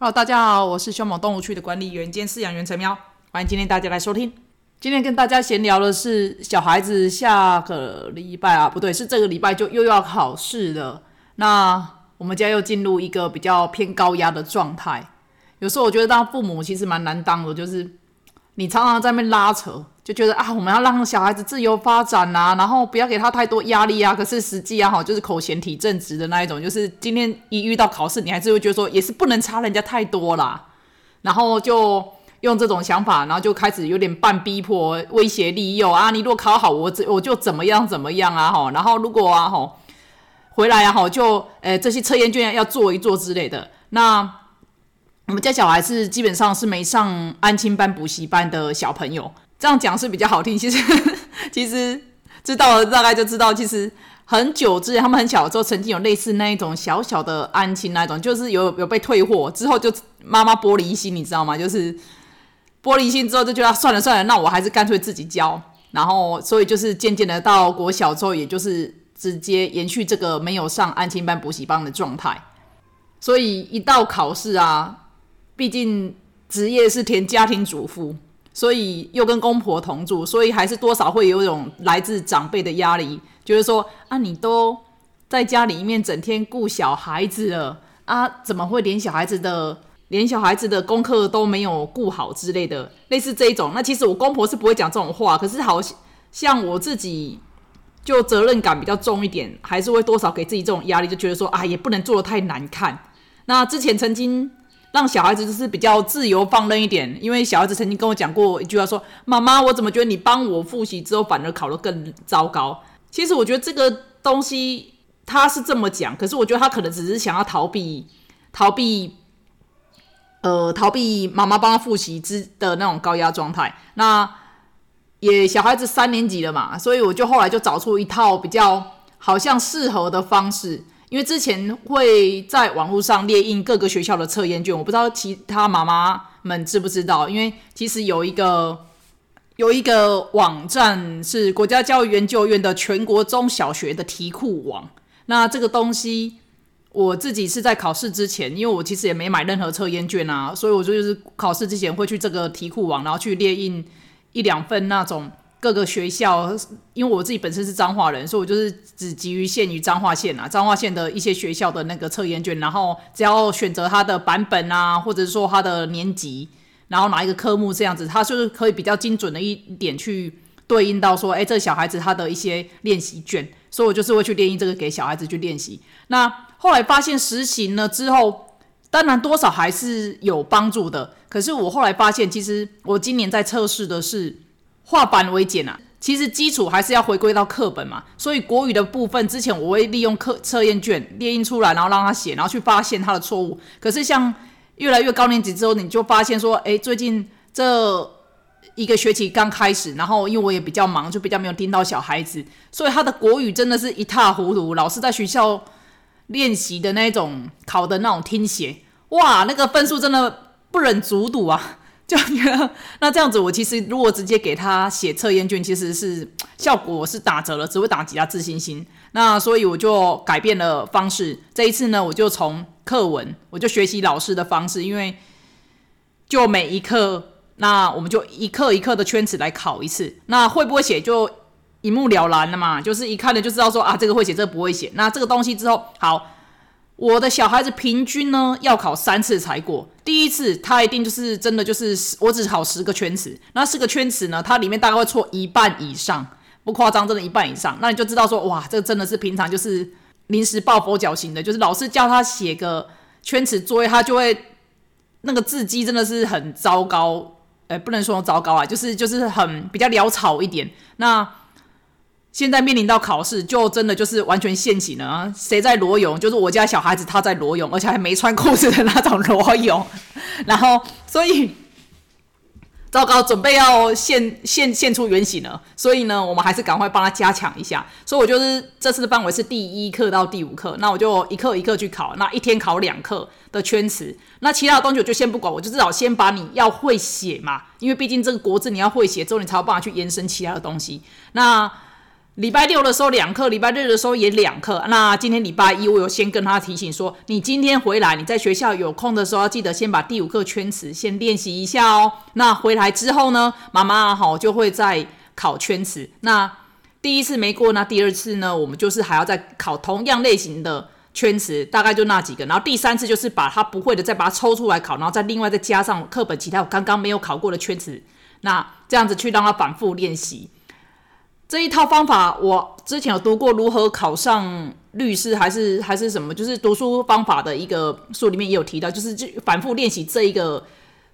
好大家好，我是凶猛动物区的管理员兼饲养员陈喵，欢迎今天大家来收听。今天跟大家闲聊的是小孩子下个礼拜啊，不对，是这个礼拜就又要考试了。那我们家又进入一个比较偏高压的状态。有时候我觉得当父母其实蛮难当的，就是你常常在那边拉扯，就觉得啊，我们要让小孩子自由发展啊，然后不要给他太多压力啊。可是实际啊，哈，就是口嫌体正直的那一种，就是今天一遇到考试，你还是会觉得说，也是不能差人家太多啦。然后就用这种想法，然后就开始有点半逼迫、威胁利诱啊。你如果考好，我我就怎么样怎么样啊，哈。然后如果啊，哈，回来啊，哈，就呃这些测验卷要做一做之类的。那我们家小孩是基本上是没上安亲班、补习班的小朋友，这样讲是比较好听。其实，其实知道了大概就知道，其实很久之前他们很小的时候，曾经有类似那一种小小的安亲那一种，就是有有被退货之后，就妈妈玻璃心，你知道吗？就是玻璃心之后就觉得算了算了，那我还是干脆自己教。然后，所以就是渐渐的到国小之后，也就是直接延续这个没有上安亲班、补习班的状态。所以一到考试啊。毕竟职业是填家庭主妇，所以又跟公婆同住，所以还是多少会有一种来自长辈的压力，就是说啊，你都在家里面整天顾小孩子了啊，怎么会连小孩子的连小孩子的功课都没有顾好之类的，类似这一种。那其实我公婆是不会讲这种话，可是好像我自己就责任感比较重一点，还是会多少给自己这种压力，就觉得说啊，也不能做的太难看。那之前曾经。让小孩子就是比较自由放任一点，因为小孩子曾经跟我讲过一句话，说：“妈妈，我怎么觉得你帮我复习之后，反而考得更糟糕？”其实我觉得这个东西他是这么讲，可是我觉得他可能只是想要逃避、逃避，呃，逃避妈妈帮他复习之的那种高压状态。那也小孩子三年级了嘛，所以我就后来就找出一套比较好像适合的方式。因为之前会在网络上列印各个学校的测验卷，我不知道其他妈妈们知不知道。因为其实有一个有一个网站是国家教育研究院的全国中小学的题库网。那这个东西我自己是在考试之前，因为我其实也没买任何测验卷啊，所以我就是考试之前会去这个题库网，然后去列印一两份那种。各个学校，因为我自己本身是彰化人，所以我就是只急于限于彰化县啊，彰化县的一些学校的那个测验卷，然后只要选择它的版本啊，或者是说它的年级，然后哪一个科目这样子，它就是可以比较精准的一点去对应到说，哎，这小孩子他的一些练习卷，所以我就是会去练印这个给小孩子去练习。那后来发现实行了之后，当然多少还是有帮助的，可是我后来发现，其实我今年在测试的是。化繁为简啊，其实基础还是要回归到课本嘛。所以国语的部分，之前我会利用课测验卷列印出来，然后让他写，然后去发现他的错误。可是像越来越高年级之后，你就发现说，哎，最近这一个学期刚开始，然后因为我也比较忙，就比较没有盯到小孩子，所以他的国语真的是一塌糊涂。老师在学校练习的那种考的那种听写，哇，那个分数真的不忍卒睹啊。就觉得那这样子，我其实如果直接给他写测验卷，其实是效果是打折了，只会打击他自信心。那所以我就改变了方式。这一次呢，我就从课文，我就学习老师的方式，因为就每一课，那我们就一课一课的圈词来考一次。那会不会写就一目了然了嘛？就是一看了就知道说啊，这个会写，这个不会写。那这个东西之后好。我的小孩子平均呢要考三次才过，第一次他一定就是真的就是我只考十个圈词，那十个圈词呢，它里面大概会错一半以上，不夸张，真的一半以上，那你就知道说哇，这真的是平常就是临时抱佛脚型的，就是老师叫他写个圈词作业，他就会那个字迹真的是很糟糕，哎，不能说糟糕啊，就是就是很比较潦草一点，那。现在面临到考试，就真的就是完全现形了啊。谁在裸泳？就是我家小孩子他在裸泳，而且还没穿裤子的那种裸泳。然后，所以糟糕，准备要现现现出原形了。所以呢，我们还是赶快帮他加强一下。所以我就是这次的范围是第一课到第五课，那我就一课一课去考。那一天考两课的圈词，那其他的东西我就先不管，我就至少先把你要会写嘛，因为毕竟这个国字你要会写之后，你才有办法去延伸其他的东西。那礼拜六的时候两课，礼拜日的时候也两课。那今天礼拜一，我有先跟他提醒说，你今天回来，你在学校有空的时候，要记得先把第五课圈词先练习一下哦。那回来之后呢，妈妈好就会再考圈词。那第一次没过，那第二次呢，我们就是还要再考同样类型的圈词，大概就那几个。然后第三次就是把他不会的再把它抽出来考，然后再另外再加上课本其他我刚刚没有考过的圈词。那这样子去让他反复练习。这一套方法，我之前有读过如何考上律师，还是还是什么，就是读书方法的一个书里面也有提到，就是就反复练习这一个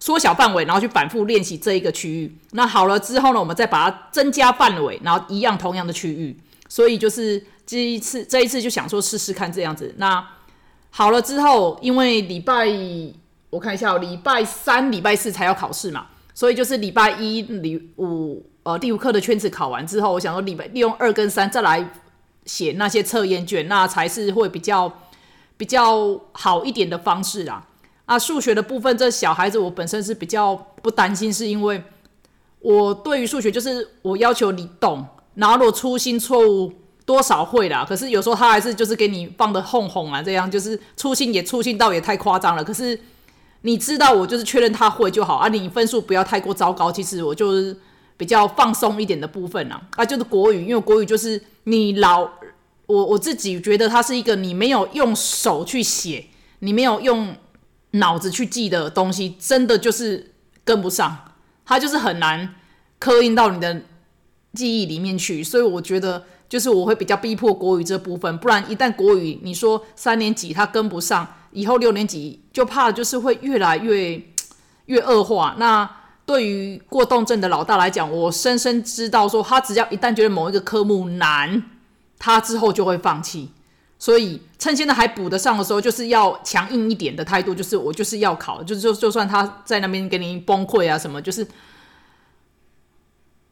缩小范围，然后去反复练习这一个区域。那好了之后呢，我们再把它增加范围，然后一样同样的区域。所以就是这一次这一次就想说试试看这样子。那好了之后，因为礼拜我看一下，礼拜三、礼拜四才要考试嘛，所以就是礼拜一、礼五。呃，第五课的圈子考完之后，我想说，利利用二跟三再来写那些测验卷，那才是会比较比较好一点的方式啦。啊，数学的部分，这小孩子我本身是比较不担心，是因为我对于数学就是我要求你懂，然后如果粗心错误多少会啦，可是有时候他还是就是给你放的哄哄啊，这样就是粗心也粗心到也太夸张了。可是你知道，我就是确认他会就好啊，你分数不要太过糟糕。其实我就是。比较放松一点的部分呢，啊，就是国语，因为国语就是你老我我自己觉得它是一个你没有用手去写，你没有用脑子去记的东西，真的就是跟不上，它就是很难刻印到你的记忆里面去。所以我觉得就是我会比较逼迫国语这部分，不然一旦国语你说三年级它跟不上，以后六年级就怕就是会越来越越恶化。那对于过动症的老大来讲，我深深知道，说他只要一旦觉得某一个科目难，他之后就会放弃。所以趁现在还补得上的时候，就是要强硬一点的态度，就是我就是要考，就就就算他在那边给你崩溃啊什么，就是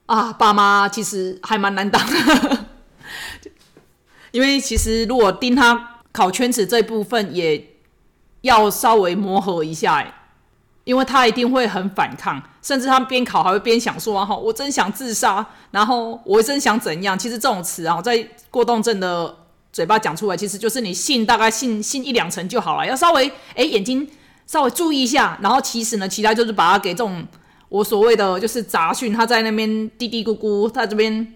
啊，爸妈其实还蛮难当的，因为其实如果盯他考圈子这部分，也要稍微磨合一下，因为他一定会很反抗。甚至他边考还会边想说：“哈，我真想自杀，然后我真想怎样？”其实这种词啊，在过动症的嘴巴讲出来，其实就是你信大概信信一两成就好了，要稍微哎眼睛稍微注意一下。然后其实呢，其他就是把它给这种我所谓的就是杂讯，他在那边嘀嘀咕咕，他这边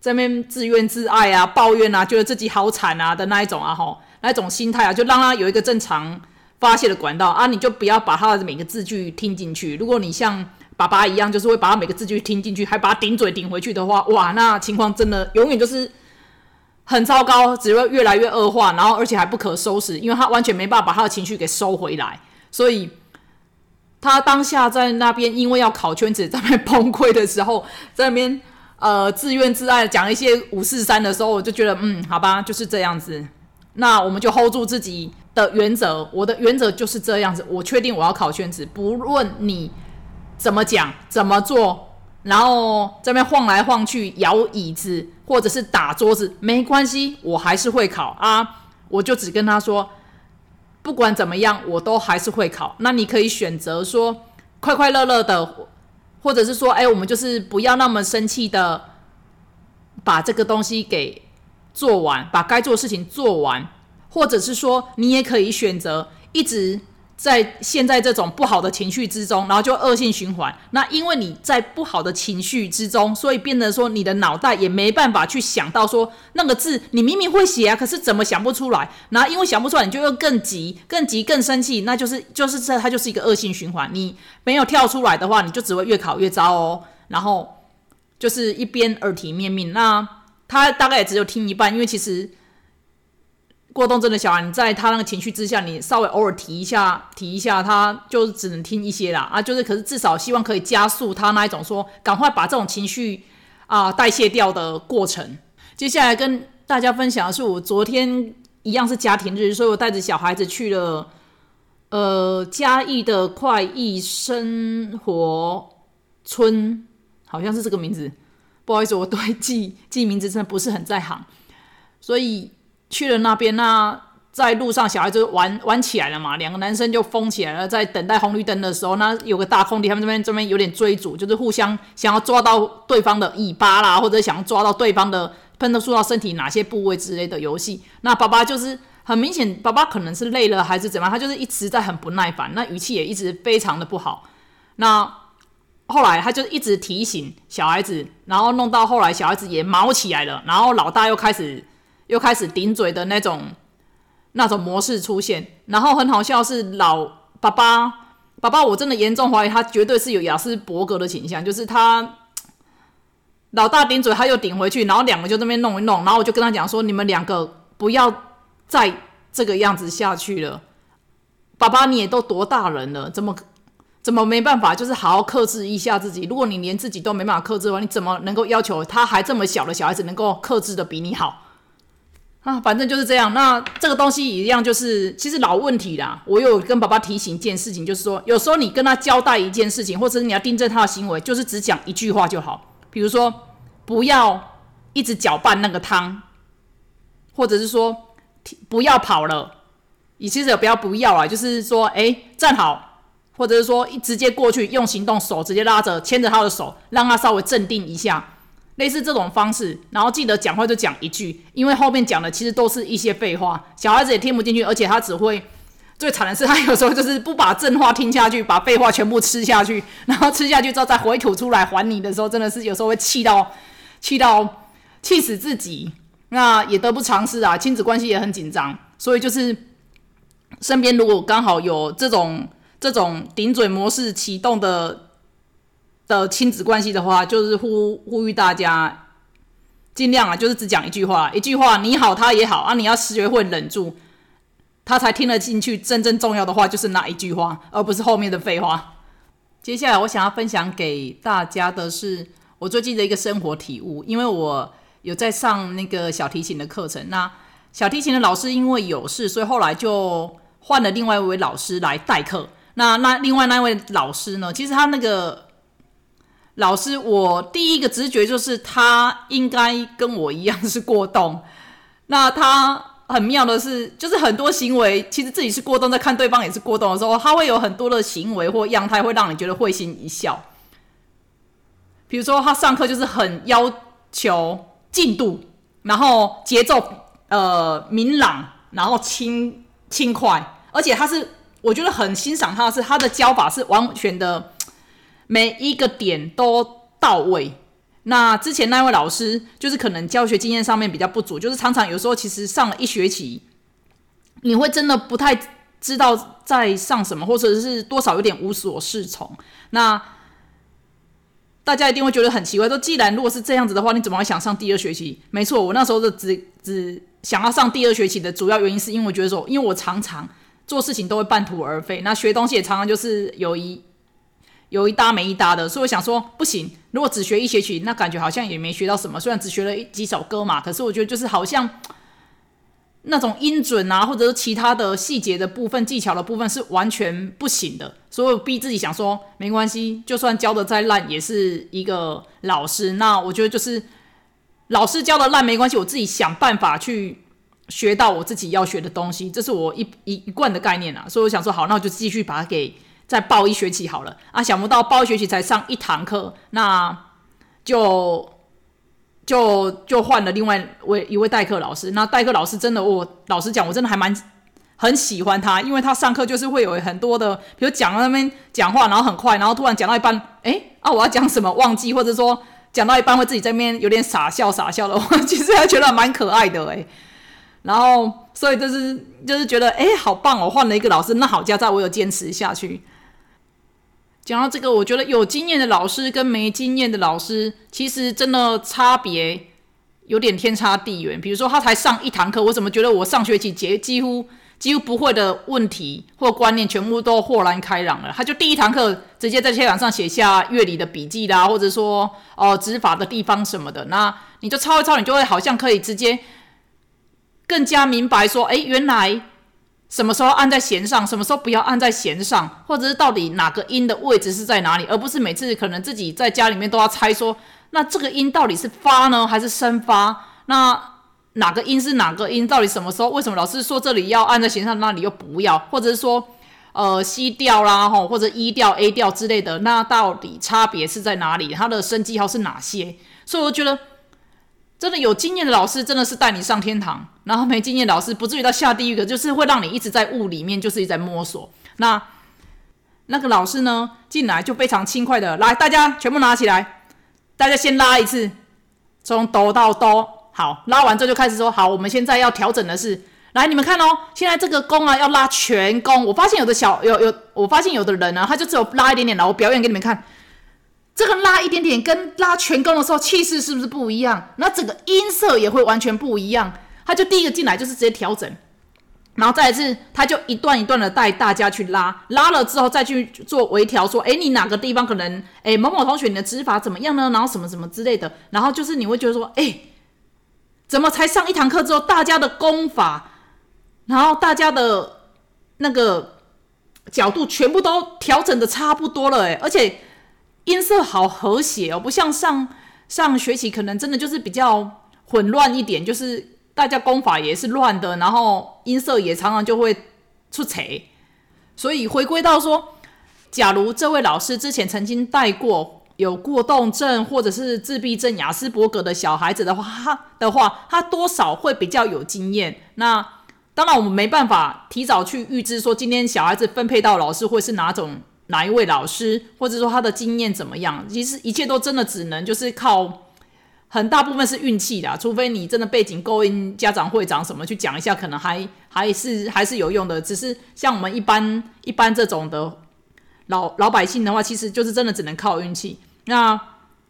这边自怨自艾啊，抱怨啊，觉得自己好惨啊的那一种啊，哈，那一种心态啊，就让他有一个正常发泄的管道啊，你就不要把他的每个字句听进去。如果你像爸爸一样，就是会把他每个字句听进去，还把他顶嘴顶回去的话，哇，那情况真的永远就是很糟糕，只会越来越恶化，然后而且还不可收拾，因为他完全没办法把他的情绪给收回来，所以他当下在那边，因为要考圈子，在那边崩溃的时候，在那边呃自怨自艾讲一些五四三的时候，我就觉得嗯，好吧，就是这样子，那我们就 hold 住自己的原则，我的原则就是这样子，我确定我要考圈子，不论你。怎么讲？怎么做？然后这边晃来晃去，摇椅子，或者是打桌子，没关系，我还是会考啊！我就只跟他说，不管怎么样，我都还是会考。那你可以选择说快快乐乐的，或者是说，哎，我们就是不要那么生气的，把这个东西给做完，把该做的事情做完，或者是说，你也可以选择一直。在现在这种不好的情绪之中，然后就恶性循环。那因为你在不好的情绪之中，所以变得说你的脑袋也没办法去想到说那个字，你明明会写啊，可是怎么想不出来？然后因为想不出来，你就又更急、更急、更生气，那就是就是这它就是一个恶性循环。你没有跳出来的话，你就只会越考越糟哦。然后就是一边耳提面命，那他大概也只有听一半，因为其实。过动症的小孩，你在他那个情绪之下，你稍微偶尔提一下，提一下，他就只能听一些啦啊，就是可是至少希望可以加速他那一种说，赶快把这种情绪啊代谢掉的过程。接下来跟大家分享的是，我昨天一样是家庭日，所以我带着小孩子去了呃嘉义的快意生活村，好像是这个名字，不好意思，我对记记名字真的不是很在行，所以。去了那边，那在路上小孩子玩玩起来了嘛，两个男生就疯起来了。在等待红绿灯的时候，那有个大空地，他们这边这边有点追逐，就是互相想要抓到对方的尾巴啦，或者想要抓到对方的喷的触到身体哪些部位之类的游戏。那爸爸就是很明显，爸爸可能是累了还是怎么样，他就是一直在很不耐烦，那语气也一直非常的不好。那后来他就一直提醒小孩子，然后弄到后来小孩子也毛起来了，然后老大又开始又开始顶嘴的那种那种模式出现。然后很好笑是老爸爸爸爸，我真的严重怀疑他绝对是有雅斯伯格的倾向，就是他。老大顶嘴，他又顶回去，然后两个就这边弄一弄，然后我就跟他讲说：“你们两个不要再这个样子下去了。爸爸，你也都多大人了，怎么怎么没办法，就是好好克制一下自己？如果你连自己都没办法克制的话，你怎么能够要求他还这么小的小孩子能够克制的比你好？啊，反正就是这样。那这个东西一样，就是其实老问题啦。我有跟爸爸提醒一件事情，就是说有时候你跟他交代一件事情，或者是你要订正他的行为，就是只讲一句话就好。”比如说，不要一直搅拌那个汤，或者是说不要跑了，你其实也不要不要啊，就是说，哎，站好，或者是说一直接过去用行动手直接拉着牵着他的手，让他稍微镇定一下，类似这种方式。然后记得讲话就讲一句，因为后面讲的其实都是一些废话，小孩子也听不进去，而且他只会。最惨的是，他有时候就是不把正话听下去，把废话全部吃下去，然后吃下去之后再回吐出来还你的时候，真的是有时候会气到 气到气死自己。那也得不偿失啊，亲子关系也很紧张，所以就是身边如果刚好有这种这种顶嘴模式启动的的亲子关系的话，就是呼呼吁大家尽量啊，就是只讲一句话，一句话你好，他也好啊，你要学会忍住。他才听得进去，真正重要的话就是那一句话，而不是后面的废话。接下来我想要分享给大家的是我最近的一个生活体悟，因为我有在上那个小提琴的课程。那小提琴的老师因为有事，所以后来就换了另外一位老师来代课。那那另外那位老师呢？其实他那个老师，我第一个直觉就是他应该跟我一样是过动。那他。很妙的是，就是很多行为其实自己是过动，在看对方也是过动的时候，他会有很多的行为或样态会让你觉得会心一笑。比如说，他上课就是很要求进度，然后节奏呃明朗，然后轻轻快，而且他是我觉得很欣赏他的是他的教法是完全的每一个点都到位。那之前那位老师就是可能教学经验上面比较不足，就是常常有时候其实上了一学期，你会真的不太知道在上什么，或者是多少有点无所适从。那大家一定会觉得很奇怪，说既然如果是这样子的话，你怎么会想上第二学期？没错，我那时候的只只想要上第二学期的主要原因，是因为我觉得说，因为我常常做事情都会半途而废，那学东西也常常就是有一。有一搭没一搭的，所以我想说不行。如果只学一学期，那感觉好像也没学到什么。虽然只学了几首歌嘛，可是我觉得就是好像那种音准啊，或者是其他的细节的部分、技巧的部分是完全不行的。所以我逼自己想说，没关系，就算教的再烂，也是一个老师。那我觉得就是老师教的烂没关系，我自己想办法去学到我自己要学的东西，这是我一一一贯的概念啊。所以我想说，好，那我就继续把它给。再报一学期好了啊！想不到报一学期才上一堂课，那就就就换了另外位一位代课老师。那代课老师真的，我老实讲，我真的还蛮很喜欢他，因为他上课就是会有很多的，比如讲那边讲话，然后很快，然后突然讲到一半，哎啊，我要讲什么忘记，或者说讲到一半会自己在那边有点傻笑傻笑的，我其实还觉得蛮可爱的哎。然后所以就是就是觉得哎，好棒哦，换了一个老师，那好加在我有坚持下去。讲到这个，我觉得有经验的老师跟没经验的老师，其实真的差别有点天差地远。比如说，他才上一堂课，我怎么觉得我上学期结几乎几乎不会的问题或观念，全部都豁然开朗了。他就第一堂课直接在黑板上写下乐理的笔记啦，或者说哦指法的地方什么的，那你就抄一抄，你就会好像可以直接更加明白说，哎，原来。什么时候按在弦上，什么时候不要按在弦上，或者是到底哪个音的位置是在哪里，而不是每次可能自己在家里面都要猜说，那这个音到底是发呢还是升发？那哪个音是哪个音？到底什么时候？为什么老师说这里要按在弦上，那里又不要？或者是说，呃，C 调啦，吼，或者 E 调、A 调之类的，那到底差别是在哪里？它的升记号是哪些？所以我觉得。真的有经验的老师真的是带你上天堂，然后没经验老师不至于到下地狱的，就是会让你一直在雾里面，就是一直在摸索。那那个老师呢进来就非常轻快的来，大家全部拿起来，大家先拉一次，从哆到哆，好，拉完之后就开始说，好，我们现在要调整的是。来，你们看哦，现在这个弓啊要拉全弓。我发现有的小有有，我发现有的人呢，他就只有拉一点点来。我表演给你们看，这个拉一点点跟拉全弓的时候气势是不是不一样？那整个音色也会完全不一样。他就第一个进来就是直接调整，然后再一次他就一段一段的带大家去拉，拉了之后再去做微调，说，哎，你哪个地方可能，哎，某某同学你的指法怎么样呢？然后什么什么之类的，然后就是你会觉得说，哎，怎么才上一堂课之后，大家的功法？然后大家的那个角度全部都调整的差不多了，哎，而且音色好和谐哦，不像上上学期可能真的就是比较混乱一点，就是大家功法也是乱的，然后音色也常常就会出错。所以回归到说，假如这位老师之前曾经带过有过动症或者是自闭症、雅斯伯格的小孩子的话，他的话他多少会比较有经验。那当然，我们没办法提早去预知说今天小孩子分配到老师会是哪种哪一位老师，或者说他的经验怎么样。其实一切都真的只能就是靠很大部分是运气的，除非你真的背景够硬家长会长什么去讲一下，可能还还是还是有用的。只是像我们一般一般这种的老老百姓的话，其实就是真的只能靠运气。那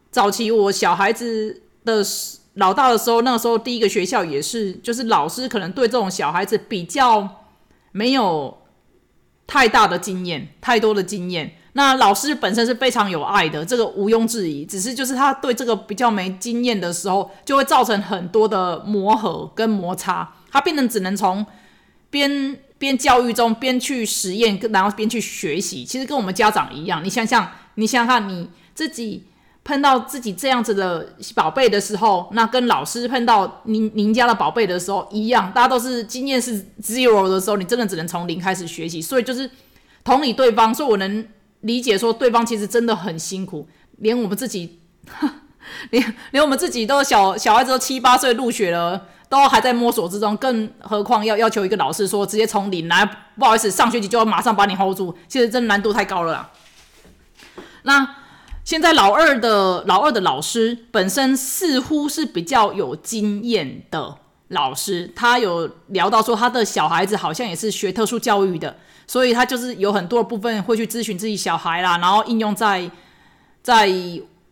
早期我小孩子的。老大的时候，那个时候第一个学校也是，就是老师可能对这种小孩子比较没有太大的经验，太多的经验。那老师本身是非常有爱的，这个毋庸置疑。只是就是他对这个比较没经验的时候，就会造成很多的磨合跟摩擦。他变成只能从边边教育中边去实验，然后边去学习。其实跟我们家长一样，你想想，你想想看你自己。碰到自己这样子的宝贝的时候，那跟老师碰到您您家的宝贝的时候一样，大家都是经验是 zero 的时候，你真的只能从零开始学习。所以就是同理对方，所以我能理解说对方其实真的很辛苦，连我们自己，连连我们自己都小小孩子都七八岁入学了，都还在摸索之中，更何况要要求一个老师说直接从零来，不好意思，上学期就要马上把你 hold 住，其实真的难度太高了啦。那。现在老二的老二的老师本身似乎是比较有经验的老师，他有聊到说他的小孩子好像也是学特殊教育的，所以他就是有很多部分会去咨询自己小孩啦，然后应用在在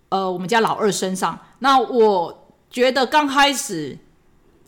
呃我们家老二身上。那我觉得刚开始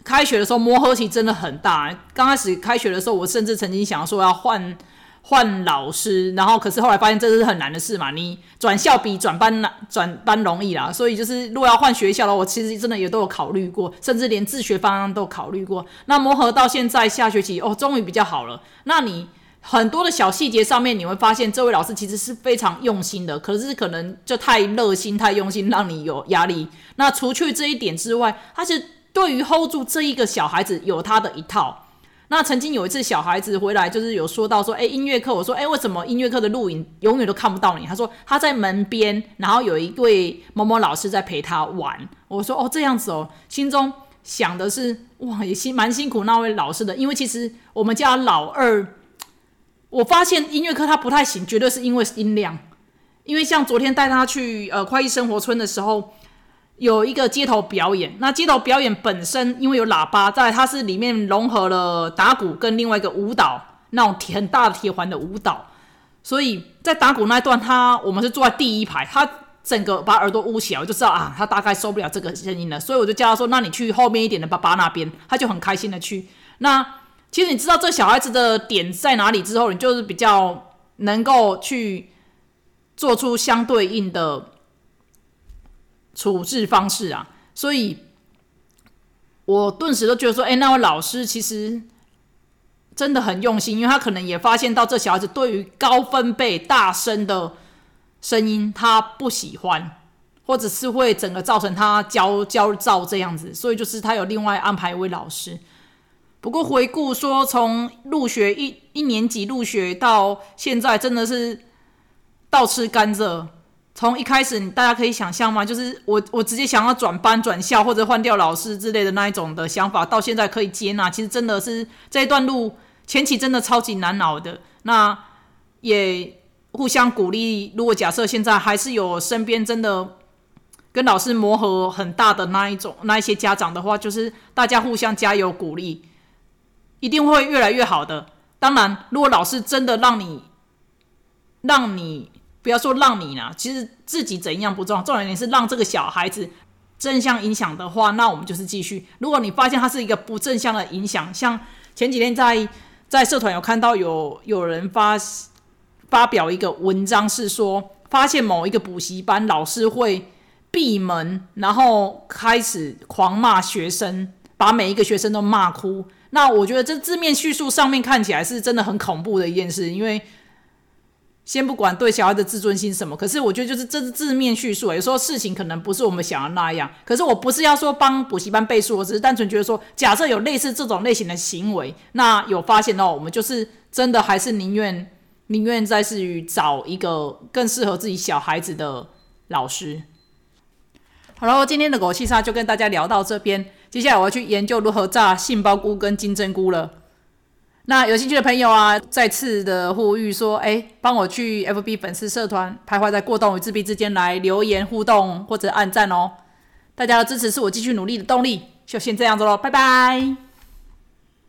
开学的时候磨合期真的很大，刚开始开学的时候，我甚至曾经想说要换。换老师，然后可是后来发现这是很难的事嘛。你转校比转班难，转班容易啦。所以就是如果要换学校的话，我其实真的也都有考虑过，甚至连自学方案都考虑过。那磨合到现在下学期哦，终于比较好了。那你很多的小细节上面，你会发现这位老师其实是非常用心的，可是可能就太热心、太用心，让你有压力。那除去这一点之外，他是对于 hold 住这一个小孩子有他的一套。那曾经有一次小孩子回来，就是有说到说，哎，音乐课，我说，哎，为什么音乐课的录影永远都看不到你？他说他在门边，然后有一位某某老师在陪他玩。我说哦，这样子哦，心中想的是哇，也辛蛮辛苦那位老师的，因为其实我们家老二，我发现音乐课他不太行，绝对是因为音量，因为像昨天带他去呃快意生活村的时候。有一个街头表演，那街头表演本身因为有喇叭在，它是里面融合了打鼓跟另外一个舞蹈，那种很大的铁环的舞蹈，所以在打鼓那一段，他我们是坐在第一排，他整个把耳朵捂起来，我就知道啊，他大概受不了这个声音了，所以我就叫他说，那你去后面一点的爸爸那边，他就很开心的去。那其实你知道这小孩子的点在哪里之后，你就是比较能够去做出相对应的。处置方式啊，所以我顿时都觉得说，哎，那位老师其实真的很用心，因为他可能也发现到这小孩子对于高分贝、大声的声音他不喜欢，或者是会整个造成他焦焦躁这样子，所以就是他有另外安排一位老师。不过回顾说，从入学一一年级入学到现在，真的是倒吃甘蔗。从一开始，大家可以想象吗？就是我我直接想要转班、转校或者换掉老师之类的那一种的想法，到现在可以接纳，其实真的是这一段路前期真的超级难熬的。那也互相鼓励。如果假设现在还是有身边真的跟老师磨合很大的那一种那一些家长的话，就是大家互相加油鼓励，一定会越来越好的。当然，如果老师真的让你让你。不要说让你啦，其实自己怎样不重要，重要点是让这个小孩子正向影响的话，那我们就是继续。如果你发现他是一个不正向的影响，像前几天在在社团有看到有有人发发表一个文章，是说发现某一个补习班老师会闭门，然后开始狂骂学生，把每一个学生都骂哭。那我觉得这字面叙述上面看起来是真的很恐怖的一件事，因为。先不管对小孩的自尊心什么，可是我觉得就是这是字面叙述，有时候事情可能不是我们想的那样。可是我不是要说帮补习班背书，我只是单纯觉得说，假设有类似这种类型的行为，那有发现到我们就是真的还是宁愿宁愿在是于找一个更适合自己小孩子的老师。好了，今天的狗气沙就跟大家聊到这边，接下来我要去研究如何炸杏鲍菇跟金针菇了。那有兴趣的朋友啊，再次的呼吁说，哎，帮我去 FB 粉丝社团徘徊在过动与自闭之间来留言互动或者按赞哦，大家的支持是我继续努力的动力，就先这样子喽，拜拜。